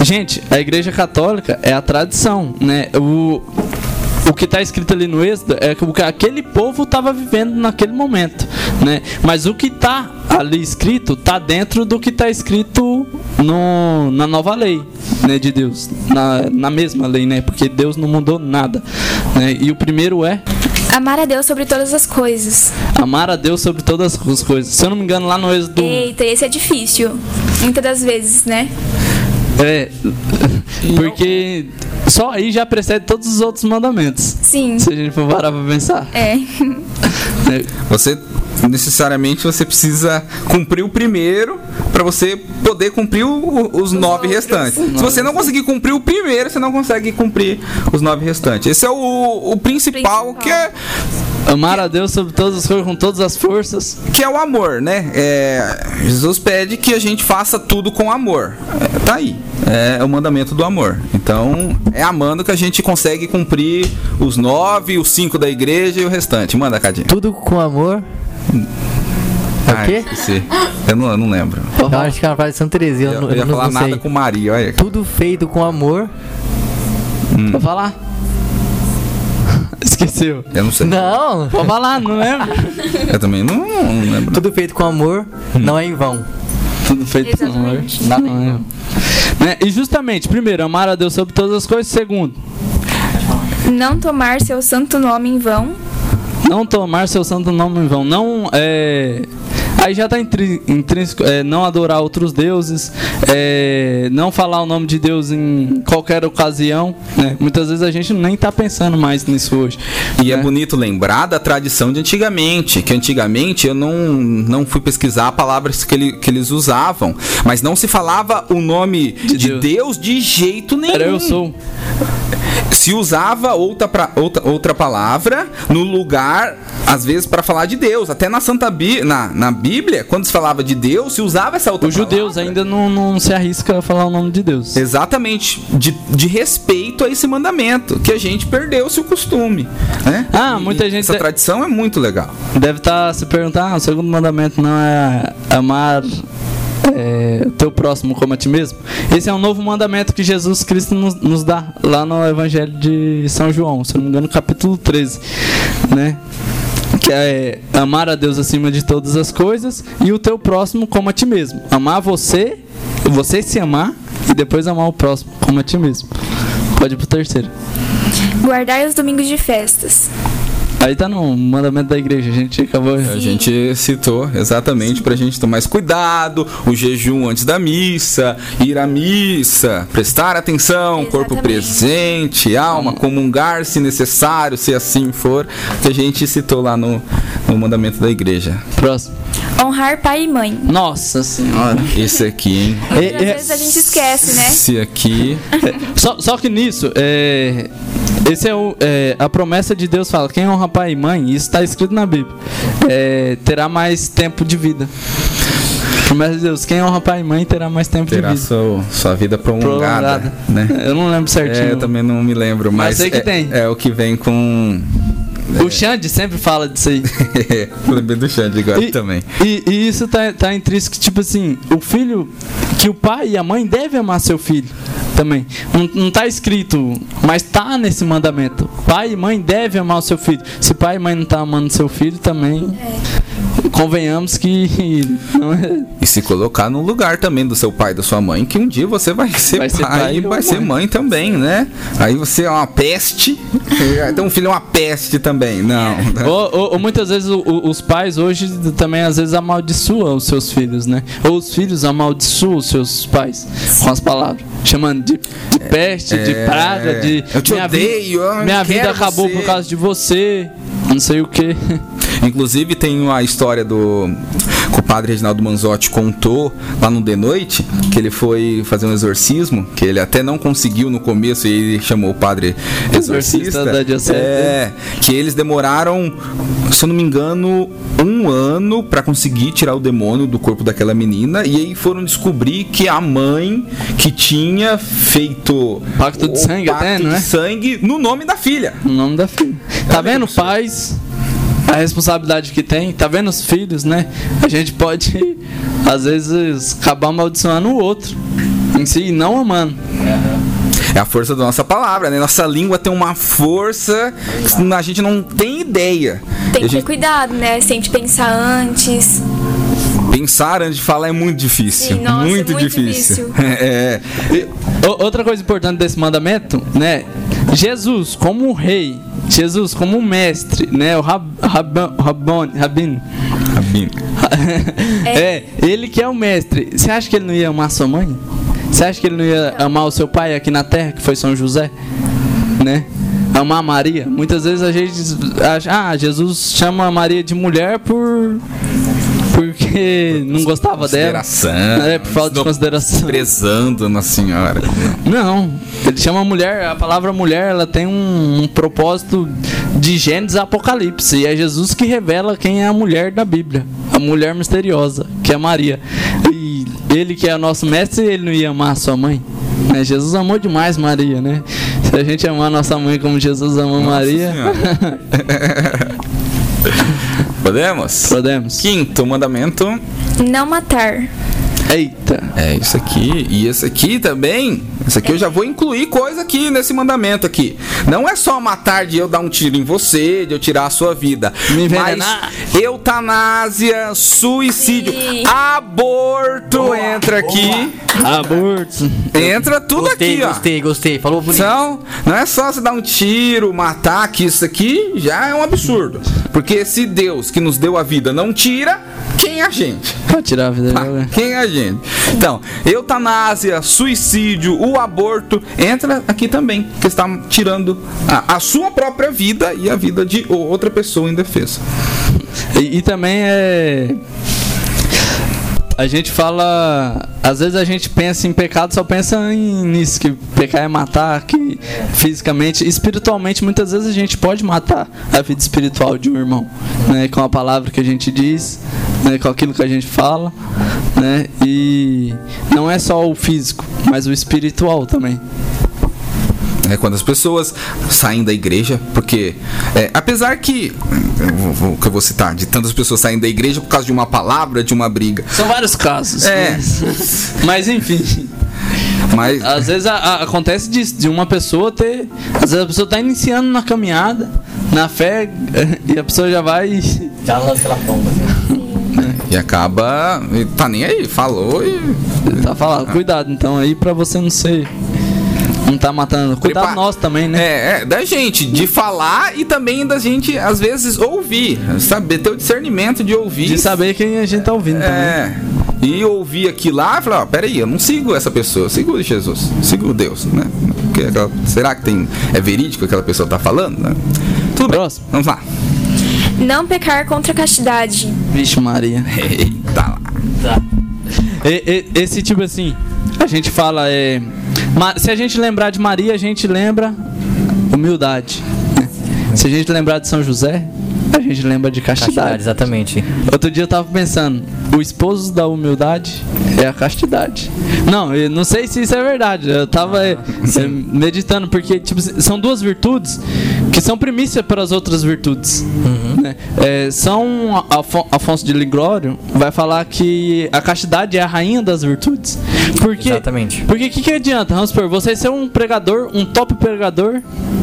Gente, a igreja católica é a tradição, né? O, o que está escrito ali no Êxodo é o que aquele povo estava vivendo naquele momento, né? Mas o que está ali escrito está dentro do que está escrito no, na nova lei, né, de Deus, na, na mesma lei, né? Porque Deus não mudou nada, né? E o primeiro é Amar a Deus sobre todas as coisas. amar a Deus sobre todas as coisas. Se eu não me engano, lá no Êxodo Eita, esse é difícil. Muitas das vezes, né? é porque só aí já precede todos os outros mandamentos. Sim. Se a gente for parar pra pensar. É. né? Você necessariamente você precisa cumprir o primeiro para você poder cumprir o- os, nove outros. restantes. Se você não conseguir cumprir o primeiro, você não consegue cumprir os nove restantes. Esse é o, o principal, Principal. Que, é, Amar a Deus sobre todas as coisas, com todas as forças. que é o amor, né? É, Jesus pede que a gente faça tudo com amor. É, tá aí. É o mandamento do amor. Então, é amando que a gente consegue cumprir os nove, os cinco da igreja e o restante. Manda, Cadinho. Tudo com amor. É o quê? esqueci. Eu não, eu não lembro. Eu acho que é uma frase de Santa Teresinha, eu, Eu, não- eu ia não, falar não nada sei. com Maria, olha. Tudo feito com amor. Pode falar? Esqueceu. Eu não sei. Não! Pode falar, não lembro. Eu também não, não lembro. Tudo feito com amor não é em vão. Tudo feito pelo amor. Exatamente. Não, é. Né? E justamente, primeiro, amar a Deus sobre todas as coisas. Segundo, Não tomar seu santo nome em vão. não tomar seu santo nome em vão. Não é. Aí já está intrínseco, é, não adorar outros deuses, é, não falar o nome de Deus em qualquer ocasião. Né? Muitas vezes a gente nem está pensando mais nisso hoje. E é né? bonito lembrar da tradição de antigamente, que antigamente eu não, não fui pesquisar palavras que, ele- que eles usavam, mas não se falava o nome de, Deus. Deus. de jeito nenhum. Era eu sou. Se usava outra, pra- outra, outra palavra no lugar, às vezes, para falar de Deus. Até na Santa Bí na, na Bíblia, quando se falava de Deus, se usava essa outra Os judeus palavra. ainda não, não se arrisca a falar o nome de Deus. Exatamente, de, de respeito a esse mandamento, que a gente perdeu-se o costume. Né? Ah, E muita gente Essa de- tradição é muito legal. Deve estar se perguntando, ah, o segundo mandamento não é amar é, teu próximo como a ti mesmo? Esse é um novo mandamento que Jesus Cristo nos, nos dá lá no Evangelho de São João, se não me engano, capítulo 13, né? Que é amar a Deus acima de todas as coisas e o teu próximo como a ti mesmo. Amar você, você se amar e depois amar o próximo como a ti mesmo. Pode ir pro terceiro. Guardar os domingos de festas. Aí tá no mandamento da igreja, a gente acabou. A gente citou exatamente pra gente tomar mais cuidado, o jejum antes da missa, ir à missa, prestar atenção, corpo presente, alma, comungar se necessário, se assim for, que a gente citou lá no, no mandamento da igreja. Próximo. Honrar pai e mãe. Nossa senhora. Esse aqui, hein? Muitas É, é- vezes a gente esquece, né? Esse aqui. Só, só que nisso, é, esse é, o, é, a promessa de Deus fala: quem honra pai e mãe, isso está escrito na Bíblia, é, terá mais tempo de vida. Promessa de Deus: quem honra pai e mãe terá mais tempo Terá de vida. sua, sua vida prolongada, Prolongada. né? Eu não lembro certinho. É, eu também não me lembro, Mas mas, sei que é, tem. é o que vem com. O Xande sempre fala disso aí. Lembrei do Xande agora E- também. E, e isso tá, tá intrínseco, tipo assim, o filho, que o pai e a mãe devem amar seu filho também. Não, não tá escrito, mas tá nesse mandamento. Pai e mãe devem amar o seu filho. Se pai e mãe não tá amando seu filho, também convenhamos que não é. E se colocar no lugar também do seu pai e da sua mãe, que um dia você vai ser Vai ser pai, pai e vai ser mãe. mãe também, né? Aí você é uma peste. então um filho é uma peste também. Não. Ou, ou- ou muitas vezes o- o- os pais hoje também às vezes amaldiçoam os seus filhos, né? Ou os filhos amaldiçoam os seus pais com as palavras, chamando de, de peste, de É, praga, de eu te minha odeio, vida, eu minha vida acabou você." por causa de você, não sei o que. Inclusive tem a história do padre Reginaldo Manzotti contou lá no De Noite, que ele foi fazer um exorcismo, que ele até não conseguiu no começo e ele chamou o padre exorcista. Exorcista é, que eles demoraram, se eu não me engano, um ano pra conseguir tirar o demônio do corpo daquela menina e aí foram descobrir que a mãe que tinha feito Pacto de sangue pacto até, não de é? sangue no nome da filha. O nome da filha. Tá Olha vendo, professor. pais? A responsabilidade que tem, tá vendo os filhos, né? A gente pode, às vezes, acabar amaldiçoando o outro em si, e não amando. É a força da nossa palavra, né? Nossa língua tem uma força que a gente não tem ideia. Tem que ter gente cuidado, né? Sempre pensar antes. pensar antes de falar é muito difícil. Sim, nossa, é muito, muito difícil. difícil. É, Outra coisa importante desse mandamento, né? Jesus como rei, Jesus como mestre, né? O rab, rab, rabon, rabino. Rabino. É. ele que é o mestre. Você acha que ele não ia amar sua mãe? Você acha que ele não ia amar o seu pai aqui na terra, que foi São José? Né? Amar Maria. Muitas vezes a gente acha, ah, Jesus chama Maria de mulher por porque não gostava dela. Consideração. É, por falta de consideração. Prezando na senhora. Não, ele chama mulher, a palavra mulher, ela tem um, um propósito de Gênesis a Apocalipse, e é Jesus que revela quem é a mulher da Bíblia, a mulher misteriosa, que é Maria. E ele que é o nosso mestre, ele não ia amar a sua mãe? Né? Jesus amou demais Maria, né? Se a gente amar nossa mãe como Jesus amou Nossa Maria, Podemos? podemos. Quinto mandamento Não matar. Eita. é isso aqui. E esse aqui também Isso aqui eu já vou incluir coisa aqui nesse mandamento aqui. Não é só matar de eu dar um tiro em você, de eu tirar a sua vida. Me mas eutanásia, suicídio, Sim. aborto entra aqui. Aborto. Entra tudo Gostei, aqui, ó. gostei, gostei. Falou bonito. Então, não é só você dar um tiro, matar, que isso aqui já é um absurdo. Porque se Deus que nos deu a vida não tira, quem é a gente? Pode tirar a vida Ah, dela. quem é a gente? Então, eutanásia, suicídio, o aborto entra aqui também, que está tirando a, a sua própria vida e a vida de outra pessoa em defesa. E, e também é. A gente fala. Às vezes a gente pensa em pecado, só pensa em, nisso, que pecar é matar, que fisicamente, espiritualmente, muitas vezes a gente pode matar a vida espiritual de um irmão, né? Com a palavra que a gente diz, né? com aquilo que a gente fala, né? E não é só o físico, mas o espiritual também. É quando as pessoas saem da igreja, porque é, apesar que eu vou- que eu vou citar, de tantas pessoas saem da igreja por causa de uma palavra, de uma briga. São vários casos. É. Mas enfim. Mas Às vezes a- a- acontece disso, de uma pessoa ter. Às vezes a pessoa tá iniciando na caminhada, na fé, e a pessoa já vai. e- Já lança aquela pomba. e acaba, e tá nem aí, falou e Tá falando, cuidado então aí pra você não ser. Não tá matando. Cuidado Prepa- nós também, né? É, é, da gente, de falar e também da gente, às vezes, ouvir. Saber, ter o discernimento de ouvir. De saber quem a gente tá ouvindo também. É. E ouvir aqui lá e falar, ó, peraí, eu não sigo essa pessoa, sigo Jesus, sigo Deus, né? Porque será que tem. É verídico o que aquela pessoa tá falando? Né? Tudo bem. Próximo. Vamos lá. Não pecar contra a castidade. Vixe, Maria. Eita lá. E- e- esse tipo assim, a gente fala é. Se a gente lembrar de Maria, a gente lembra humildade. né? Se a gente lembrar de São José, a gente lembra de Castidade, castidade. exatamente. Outro dia eu tava pensando, o esposo da humildade é a castidade. Não, eu não sei se isso é verdade. Eu tava é, é, meditando, porque tipo, são duas virtudes que são primícia para as outras virtudes. né? É, São Afo- Afonso de Ligório vai falar que a castidade é a rainha das virtudes. Porque, Exatamente. Porque o que, que adianta, vamos supor, você ser um pregador, um top pregador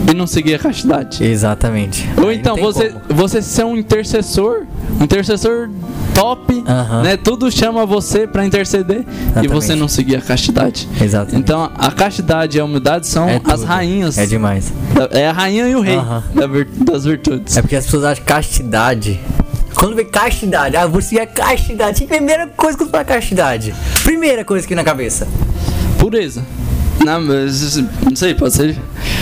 e não seguir a castidade? Exatamente. Ou Aí então você, como. você ser um intercessor, um intercessor top, né? Tudo chama você pra interceder e Exatamente. você não seguir a castidade. Exatamente. Então a castidade e a humildade são É as rainhas. É demais. da- É a rainha e o rei da vir- das virtudes. É porque as pessoas acham castidade. Quando vê castidade, ah, você é castidade. Primeira coisa que eu falo castidade. Primeira coisa aqui na cabeça. Pureza. Não, mas, não sei, pode ser.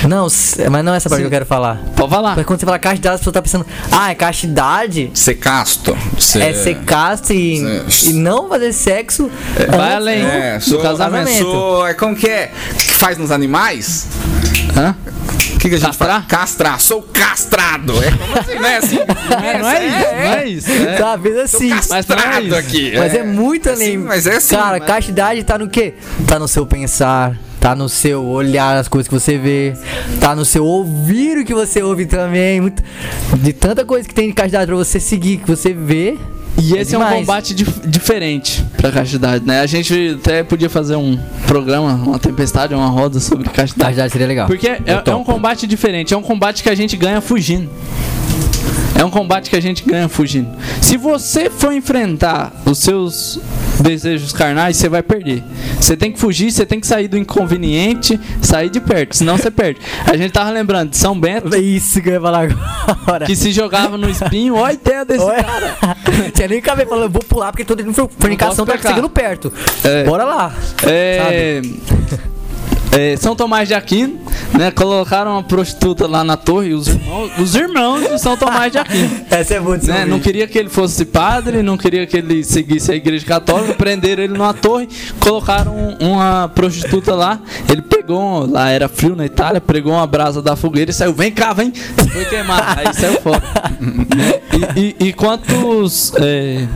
Não, mas não é essa parte que eu quero falar. Pode falar. Mas quando você fala castidade, a pessoa tá pensando, ah, é castidade. Ser casto. Ser, É ser casto e, Cê- e não fazer sexo. Vai antes além. É, do sou, casamento. sou. É como que é? Que faz nos animais? Hã? O que, que a gente Castrar? faz? Castrar. Sou castrado. É como assim, né? Assim, Não é, não é isso, não é isso. é. Fez assim. Mas não é castrado isso. aqui. Mas é, muito além. Sim, mas é assim. Cara, mas- castidade tá no quê? Tá no seu pensar, tá no seu olhar as coisas que você vê, tá no seu ouvir o que você ouve também. Muito, de tanta coisa que tem de castidade pra você seguir, que você vê. E esse é, um demais. combate dif- diferente pra castidade, né? A gente até podia fazer um programa, uma tempestade, uma roda sobre castidade. Castidade seria legal. Porque é, é um combate diferente, é um combate que a gente ganha fugindo. É um combate que a gente ganha fugindo. Se você for enfrentar os seus desejos carnais, você vai perder. Você tem que fugir, você tem que sair do inconveniente, sair de perto, senão você perde. A gente tava lembrando de São Bento, É Isso que eu ia falar agora. que se jogava no espinho, olha a ideia desse Oi? cara. Tinha nem cabelo falando, eu vou pular porque tô dentro de fornicação, tá chegando perto. É. Bora lá. É, é, São Tomás de Aquino, né? Colocaram uma prostituta lá na torre, os irmãos, os irmãos de São Tomás de Aquino. Essa é muito né? Não queria que ele fosse padre, não queria que ele seguisse a igreja católica, prenderam ele numa torre, colocaram uma prostituta lá, ele pegou, lá era frio na Itália, pegou uma brasa da fogueira e saiu, vem cá, vem, foi queimar, aí saiu fora. e, e- e quantos é,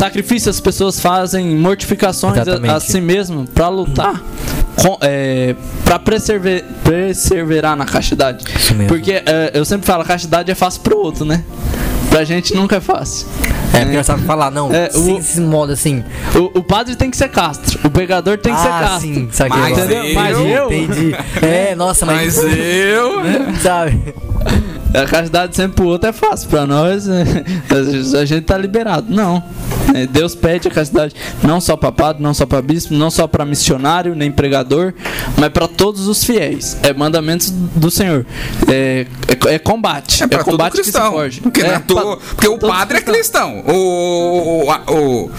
sacrifícios as pessoas fazem, mortificações a, Exatamente. a si mesmo para lutar, com, é, para persever, perseverar na castidade. Porque é, eu sempre falo, a castidade é fácil pro outro, né? Pra gente nunca é fácil. É, porque nós sabemos falar, não. É, o- esse modo assim. O, o padre tem que ser castro, o pregador tem que ser ah, castro. sim, saquei. Mas. Entendeu? Mas eu- eu, Entendi. É, nossa, mas. Mas eu. Sabe? a castidade sempre pro outro é fácil, pra nós é, a gente tá liberado. Não. É, Deus pede a castidade não só para padre, não só para bispo, não só para missionário, nem pregador, mas para todos os fiéis. É mandamentos do Senhor. É, é, é combate. É pra todo combate que se cristão. forge. Porque, é porque o padre é cristãos. cristão. O, o, o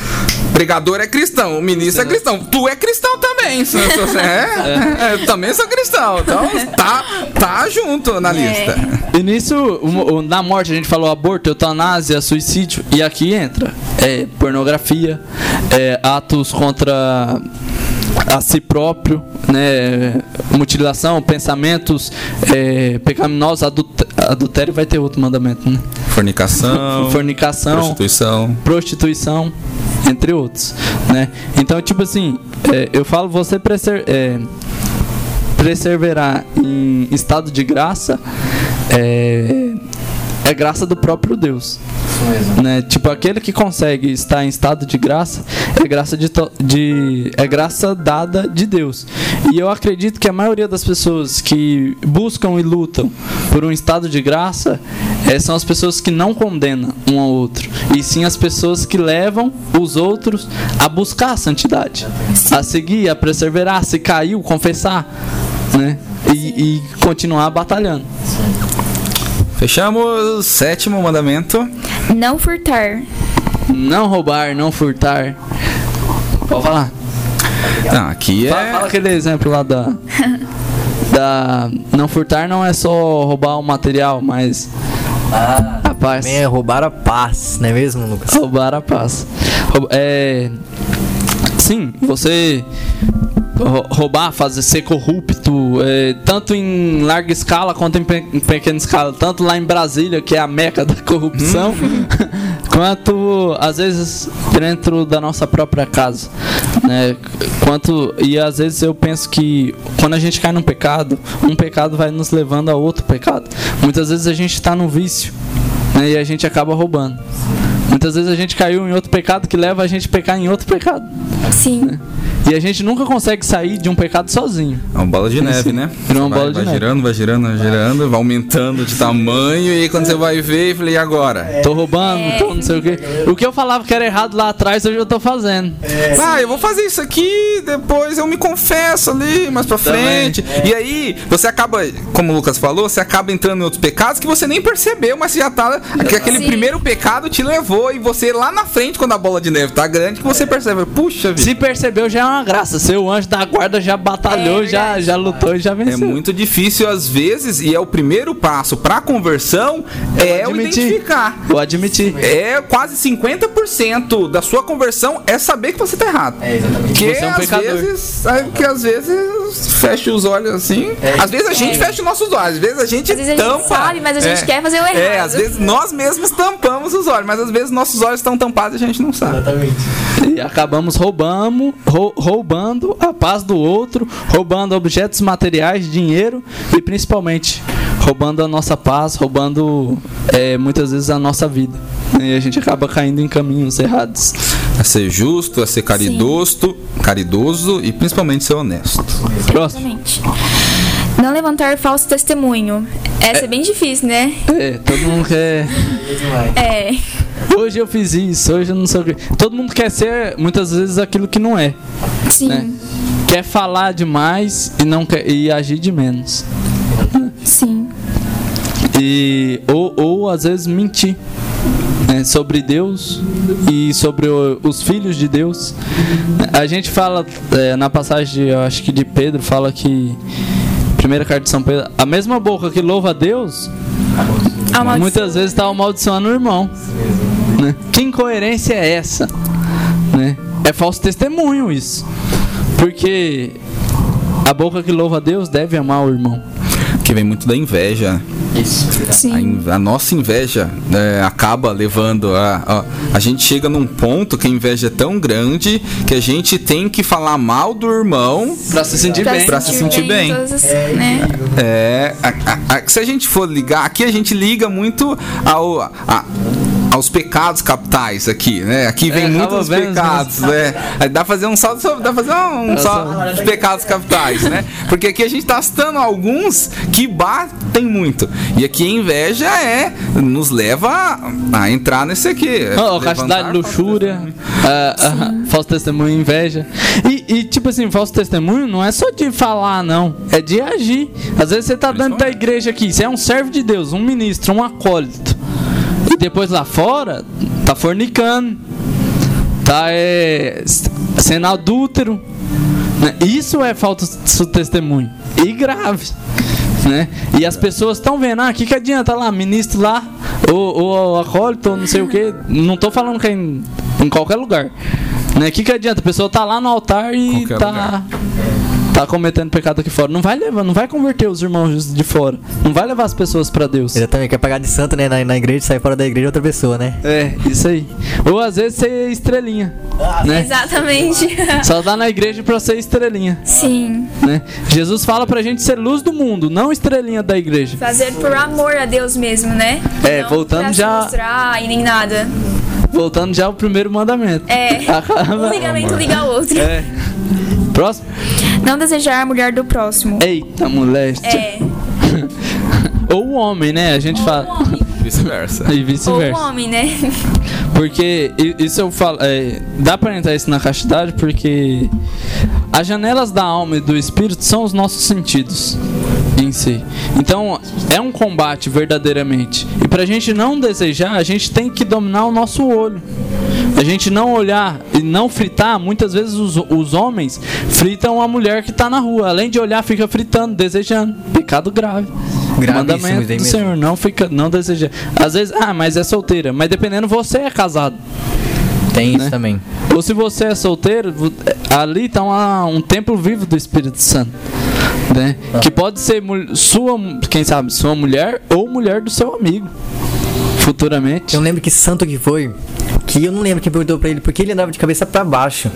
pregador é cristão. O ministro é cristão. Tu é cristão também. Se- se você é, é, eu também sou cristão. Então tá, tá junto na lista. E nisso, o- o- na morte a gente falou aborto, eutanásia, suicídio. E aqui entra é, pornografia, é, atos contra a si próprio, né, mutilação, pensamentos é, pecaminosos, adulté- adultério vai ter outro mandamento, né? Fornicação, Fornicação, prostituição. prostituição, entre outros, né? Então, tipo assim, é, eu falo você preser, é, perseverar em estado de graça é, é graça do próprio Deus. Né? Tipo, aquele que consegue estar em estado de graça é graça de, de é graça dada de Deus. E eu acredito que a maioria das pessoas que buscam e lutam por um estado de graça eh, são as pessoas que não condenam um ao outro, e sim as pessoas que levam os outros a buscar a santidade, a seguir, a perseverar, se caiu, confessar, né? E, e continuar batalhando. Fechamos. Sétimo mandamento. Não furtar. Não roubar, não furtar. Pode falar. Não, aqui Fala, fala é. aquele exemplo lá da. Da. Não furtar não é só roubar o material, mas. a paz. Também é roubar a paz, não é mesmo, Lucas? Roubar a paz. É. Sim, você. Rou- Roubar, fazer ser corrupto, é, tanto em larga escala quanto em, pe- em pequena escala, tanto lá em Brasília, que é a meca da corrupção, quanto às vezes dentro da nossa própria casa, né? Quanto e às vezes eu penso que quando a gente cai num pecado, um pecado vai nos levando a outro pecado. Muitas vezes a gente está num vício, né? E a gente acaba roubando. Muitas vezes a gente caiu em outro pecado que leva a gente a pecar em outro pecado. Sim. E a gente nunca consegue sair de um pecado sozinho. É uma bola de neve, né? Virou uma vai, bola de vai neve. girando, vai girando, vai girando, vai aumentando de tamanho. E aí quando você vai ver, eu falei, e agora? Tô roubando, tô não sei o quê. O que eu falava que era errado lá atrás, hoje eu tô fazendo. Ah, eu vou fazer isso aqui, depois eu me confesso ali, mais pra frente. E aí, você acaba, como o Lucas falou, você acaba entrando em outros pecados que você nem percebeu, mas você já tá. Que aquele Sim. primeiro pecado te levou e você lá na frente, quando a bola de neve tá grande, que você percebe, puxa vida. Se percebeu, já é uma graça. Seu anjo da guarda já batalhou, É já, já lutou e já É venceu. muito difícil às vezes, e é o primeiro passo pra conversão, é o identificar. Vou admitir. É quase 50% da sua conversão é saber que você tá errado. É, exatamente. Porque Você é um às pecador. vezes, é, que às vezes fecha os olhos assim. às vezes a gente fecha os nossos olhos, às vezes a gente Às vezes a gente tampa. sabe, mas a gente quer fazer o É, errado. às vezes nós mesmos tampamos os olhos, mas às vezes nossos olhos estão tampados e a gente não sabe. Exatamente. E acabamos roubando, rou- roubando a paz do outro, roubando objetos materiais, dinheiro e principalmente roubando a nossa paz, roubando é, muitas vezes a nossa vida. E a gente acaba caindo em caminhos errados. A ser justo, a ser caridoso, caridoso e principalmente ser honesto. Próximo. Exatamente. Não levantar falso testemunho. Essa é, bem difícil, né? É, todo mundo quer. É. Hoje eu fiz isso, hoje eu não sei o que. Todo mundo quer ser muitas vezes aquilo que não é. Sim. Né? Quer falar demais e não quer e agir de menos. Sim. E ou, ou às vezes mentir né, sobre Deus e sobre o- os filhos de Deus. A gente fala é, na passagem, eu acho que de Pedro, fala que primeira carta de São Pedro, a mesma boca que louva a Deus, Amaldiçoa. muitas vezes está amaldiçoando o irmão. Né? Que incoerência é essa? Né? É falso testemunho isso. Porque a boca que louva a Deus deve amar o irmão. Que vem muito da inveja. Isso. A, a nossa inveja né, acaba levando a, a. A gente chega num ponto que a inveja é tão grande que a gente tem que falar mal do irmão. Pra se sentir Pra, bem. Pra se sentir bem. todas as- né? É. a- a- a- se a gente for ligar, aqui a gente liga muito ao. a- aos pecados capitais aqui, né? Aqui vem É, muitos vendo, pecados, né? Aí dá pra fazer um salto sobre, dá fazer um, um salto de pecados capitais, né? Porque aqui a gente tá citando alguns que batem muito. E aqui a inveja é nos leva a, entrar nesse aqui. Oh, castidade, luxúria, falso testemunho, inveja. E, e, tipo assim, falso testemunho não é só de falar, não. É de agir. Às vezes você tá dentro da igreja aqui, você é um servo de Deus, um ministro, um acólito. Depois lá fora, tá fornicando, tá é, sendo adúltero. né? Isso é falso testemunho. E grave. Né? E as pessoas estão vendo, ah, o que, que adianta lá, ministro lá, ou, ou acólito, ou não sei o que. Não tô falando que é em, em qualquer lugar. Né? O que, que adianta? A pessoa tá lá no altar e Qualquer tá. lugar. Tá cometendo pecado aqui fora. Não vai levar, não vai converter os irmãos de fora. Não vai levar as pessoas pra Deus. Exatamente, quer pagar de santo, né? Na, na igreja sair fora da igreja outra pessoa, né? É, isso aí. Ou às vezes ser estrelinha. Né? Exatamente. Só dá na igreja pra ser estrelinha. Sim. Né? Jesus fala pra gente ser luz do mundo, não estrelinha da igreja. Fazer por amor a Deus mesmo, né? É, Não voltando pra se já- mostrar e nem nada. Voltando já ao primeiro mandamento. É. Acaba- Um ligamento liga ao outro. É. Próximo. Não desejar a mulher do próximo. Eita, moleste. É. Ou o homem, né? A gente fala. Vice-versa. E Ou o vice-versa. homem, né? Porque isso eu falo. é, dá pra entrar isso na castidade porque as janelas da alma e do espírito são os nossos sentidos em si. Então é um combate verdadeiramente. E pra gente não desejar, a gente tem que dominar o nosso olho. A gente não olhar e não fritar, muitas vezes os, os homens fritam a mulher que tá na rua. Além de olhar, fica fritando, desejando. Pecado grave. Mandamento isso do. Senhor, não fica, não deseja. Às vezes, ah, mas é solteira. Mas dependendo, você é casado. Tem isso Né? também. Ou se você é solteiro, vo- ali está um templo vivo do Espírito Santo. Né? Que pode ser sua, quem sabe, sua mulher ou mulher do seu amigo. Futuramente. Eu lembro que santo que foi, que eu não lembro quem perguntou pra ele porque ele andava de cabeça pra baixo.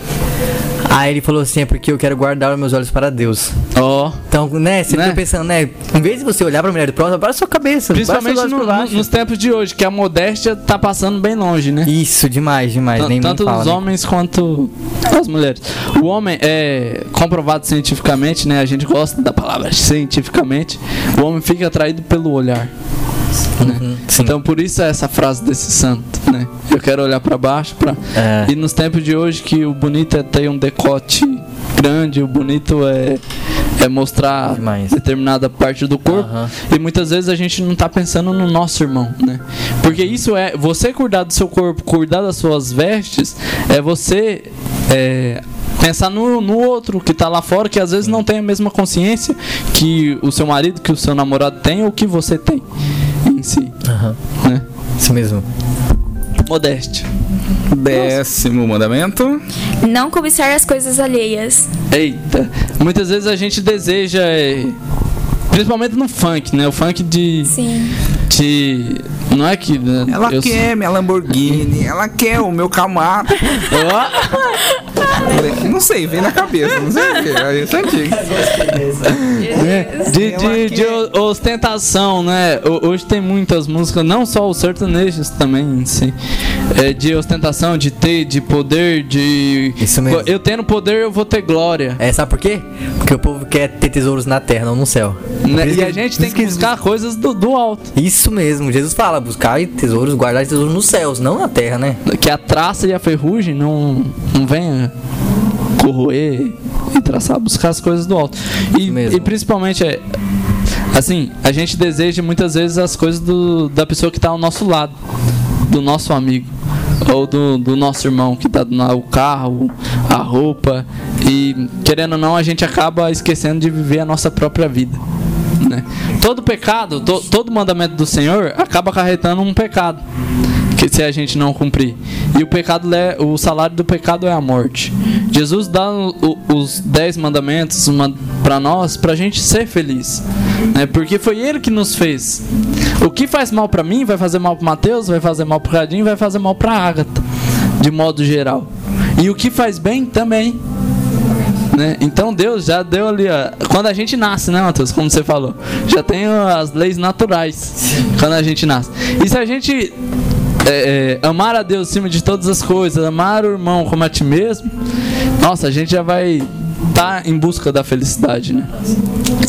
Aí ele falou assim, é porque eu quero guardar os meus olhos para Deus. Ó. Então, né, você Né? fica pensando, né, em vez de você olhar pra mulher do próximo, para a sua cabeça, Principalmente no- nos tempos de hoje, que a modéstia tá passando bem longe, né? Isso, demais, demais. Tan- nem Tanto fala, os né? homens quanto as mulheres. O homem é comprovado cientificamente, né? A gente gosta da palavra cientificamente. O homem fica atraído pelo olhar. Uhum, sim. Então por isso é essa frase desse santo, né? Eu quero olhar pra baixo, para É. e nos tempos de hoje que o bonito é ter um decote grande, o bonito é é mostrar Demais. determinada parte do corpo Aham. e muitas vezes a gente não tá pensando no nosso irmão, né? Porque isso é você cuidar do seu corpo, cuidar das suas vestes, é você é, pensar no, no outro que tá lá fora que às vezes não tem a mesma consciência que o seu marido, que o seu namorado tem ou que você tem em si, Aham, né? Isso mesmo. Modéstia. Décimo mandamento. Não cobiçar as coisas alheias. Eita, muitas vezes a gente deseja, é, principalmente no funk, né? O funk de, Sim. de não é que né, Ela eu- quer minha Lamborghini, ela quer o meu Camaro. Não sei, vem na cabeça, não sei o que. É isso é antigo. né? de, de, de ostentação, né? Ho- Hoje tem muitas músicas, não só os sertanejos também em si, é, de ostentação, de ter, de poder, de Isso mesmo. eu tendo poder eu vou ter glória. É, sabe por quê? Porque o povo quer ter tesouros na terra, não no céu. né? E a que- gente tem que buscar coisas do, do alto. Isso mesmo, Jesus fala, buscar tesouros, guardar tesouros nos céus, não na terra, né? que a traça e a ferrugem não, não venha corroer e traçar, buscar as coisas do alto. E, e principalmente é assim, a gente deseja muitas vezes as coisas do, da pessoa que está ao nosso lado, do nosso amigo ou do, do nosso irmão que está o carro, a roupa e querendo ou não a gente acaba esquecendo de viver a nossa própria vida. Né? Todo pecado, to- todo mandamento do Senhor acaba acarretando um pecado se a gente não cumprir. E o pecado é, o salário do pecado é a morte. Jesus dá os dez mandamentos para nós para a gente ser feliz, né? Porque foi Ele que nos fez. O que faz mal para mim vai fazer mal para Mateus, vai fazer mal para Radinho, vai fazer mal para Agatha, de modo geral. E o que faz bem também. Né? Então Deus já deu ali, ó, quando a gente nasce, né, Matheus? Como você falou, já tem as leis naturais quando a gente nasce. E se a gente é, é, amar a Deus acima de todas as coisas, amar o irmão como a ti mesmo, nossa, a gente já vai estar tá em busca da felicidade, né?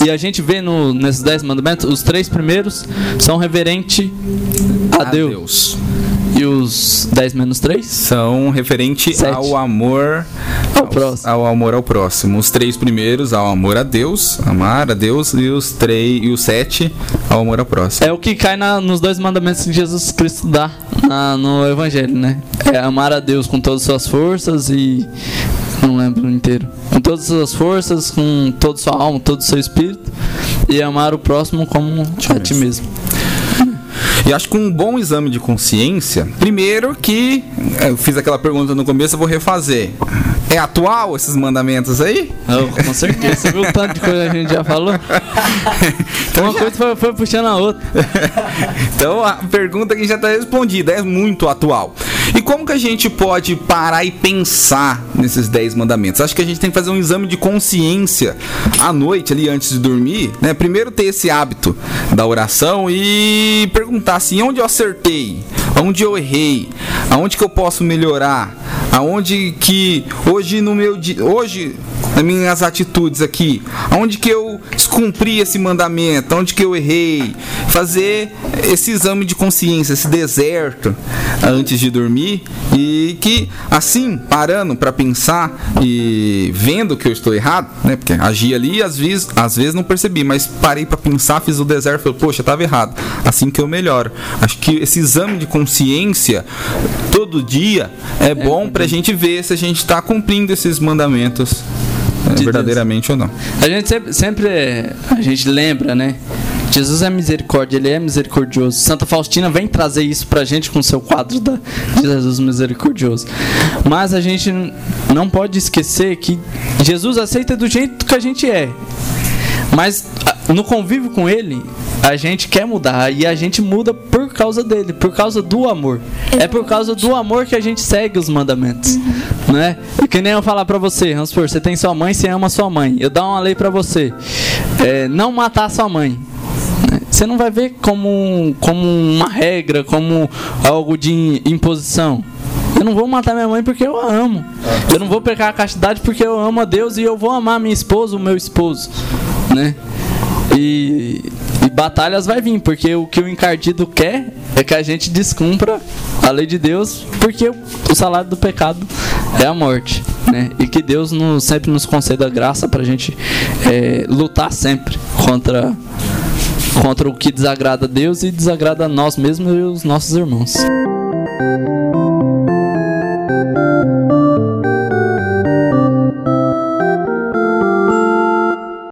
E a gente vê no, nesses dez mandamentos, os três primeiros são reverente a, a Deus. Deus. E os 10 menos 3? São referente Sete. ao amor ao, ao, próximo. ao amor ao próximo. Os três primeiros ao amor a Deus, amar a Deus, e os três e os sete ao amor ao próximo. É o que cai na, nos dois mandamentos que Jesus Cristo dá na, no Evangelho, né? É amar a Deus com todas as suas forças e não lembro inteiro. Com todas as suas forças, com toda a sua alma, todo o seu espírito e amar o próximo como a ti mesmo. E acho que um bom exame de consciência, primeiro que eu fiz aquela pergunta no começo, eu vou refazer. É atual esses mandamentos aí? Oh, com certeza. Você viu o tanto de coisa que a gente já falou? então Uma já... coisa foi, foi, puxando a outra. então a pergunta que já está respondida é muito atual. E como que a gente pode parar e pensar nesses 10 mandamentos? Acho que a gente tem que fazer um exame de consciência à noite, ali antes de dormir, né? Primeiro ter esse hábito da oração e perguntar assim, onde eu acertei? Onde eu errei? Aonde que eu posso melhorar? Aonde que hoje no meu hoje nas minhas atitudes aqui, aonde que eu descumpri esse mandamento, aonde que eu errei, fazer esse exame de consciência, esse deserto antes de dormir e que assim parando para pensar e vendo que eu estou errado, né? Porque agi ali às vezes, às vezes não percebi, mas parei para pensar, fiz o deserto, falei, poxa, estava errado. Assim que eu melhoro. Acho que esse exame de consciência todo dia é, é bom para a gente ver se a gente está cumprindo esses mandamentos é, verdadeiramente Deus. ou não. A gente sempre, sempre a gente lembra, né? Jesus é misericórdia, ele é misericordioso. Santa Faustina vem trazer isso pra gente com seu quadro da, de Jesus misericordioso. Mas a gente não pode esquecer que Jesus aceita do jeito que a gente é. Mas no convívio com ele, a gente quer mudar e a gente muda por causa dele, por causa do amor. Exatamente. É por causa do amor que a gente segue os mandamentos, uhum. né? E que nem eu falar para você, vamos supor, você tem sua mãe, você ama sua mãe. Eu dar uma lei para você, é, não matar sua mãe. Você não vai ver como, como uma regra, como algo de imposição. Eu não vou matar minha mãe porque eu a amo. Eu não vou pecar a castidade porque eu amo a Deus e eu vou amar minha esposa, o meu esposo, né? E, batalhas vai vir, porque o que o encardido quer é que a gente descumpra a lei de Deus, porque o salário do pecado é a morte. Né? E que Deus sempre nos conceda graça para a gente é, lutar sempre contra, contra o que desagrada a Deus e desagrada a nós mesmos e os nossos irmãos.